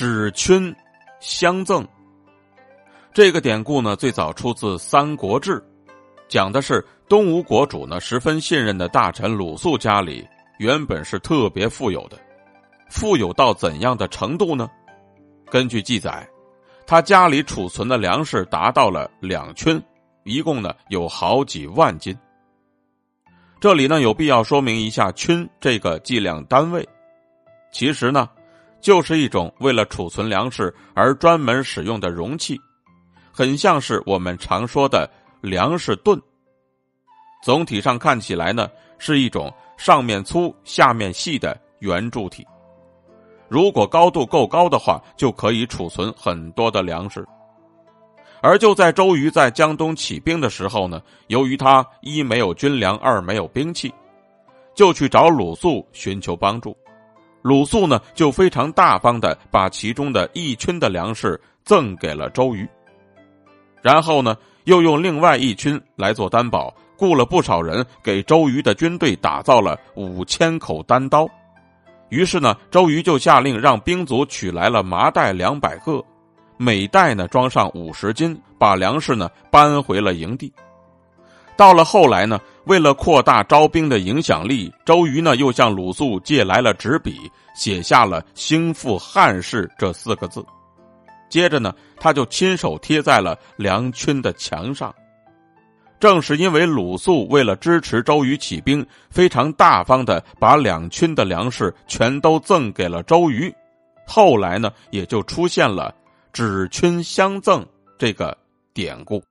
指勋相赠。这个典故呢，最早出自《三国志》，讲的是东吴国主呢十分信任的大臣鲁肃家里原本是特别富有的，富有到怎样的程度呢？根据记载，他家里储存的粮食达到了两圈，一共呢有好几万斤。这里呢有必要说明一下“圈”这个计量单位，其实呢就是一种为了储存粮食而专门使用的容器。很像是我们常说的粮食盾。总体上看起来呢，是一种上面粗、下面细的圆柱体。如果高度够高的话，就可以储存很多的粮食。而就在周瑜在江东起兵的时候呢，由于他一没有军粮，二没有兵器，就去找鲁肃寻求帮助。鲁肃呢，就非常大方的把其中的一圈的粮食赠给了周瑜。然后呢，又用另外一群来做担保，雇了不少人给周瑜的军队打造了五千口单刀。于是呢，周瑜就下令让兵卒取来了麻袋两百个，每袋呢装上五十斤，把粮食呢搬回了营地。到了后来呢，为了扩大招兵的影响力，周瑜呢又向鲁肃借来了纸笔，写下了“兴复汉室”这四个字。接着呢，他就亲手贴在了梁圈的墙上。正是因为鲁肃为了支持周瑜起兵，非常大方的把两圈的粮食全都赠给了周瑜，后来呢，也就出现了“指圈相赠”这个典故。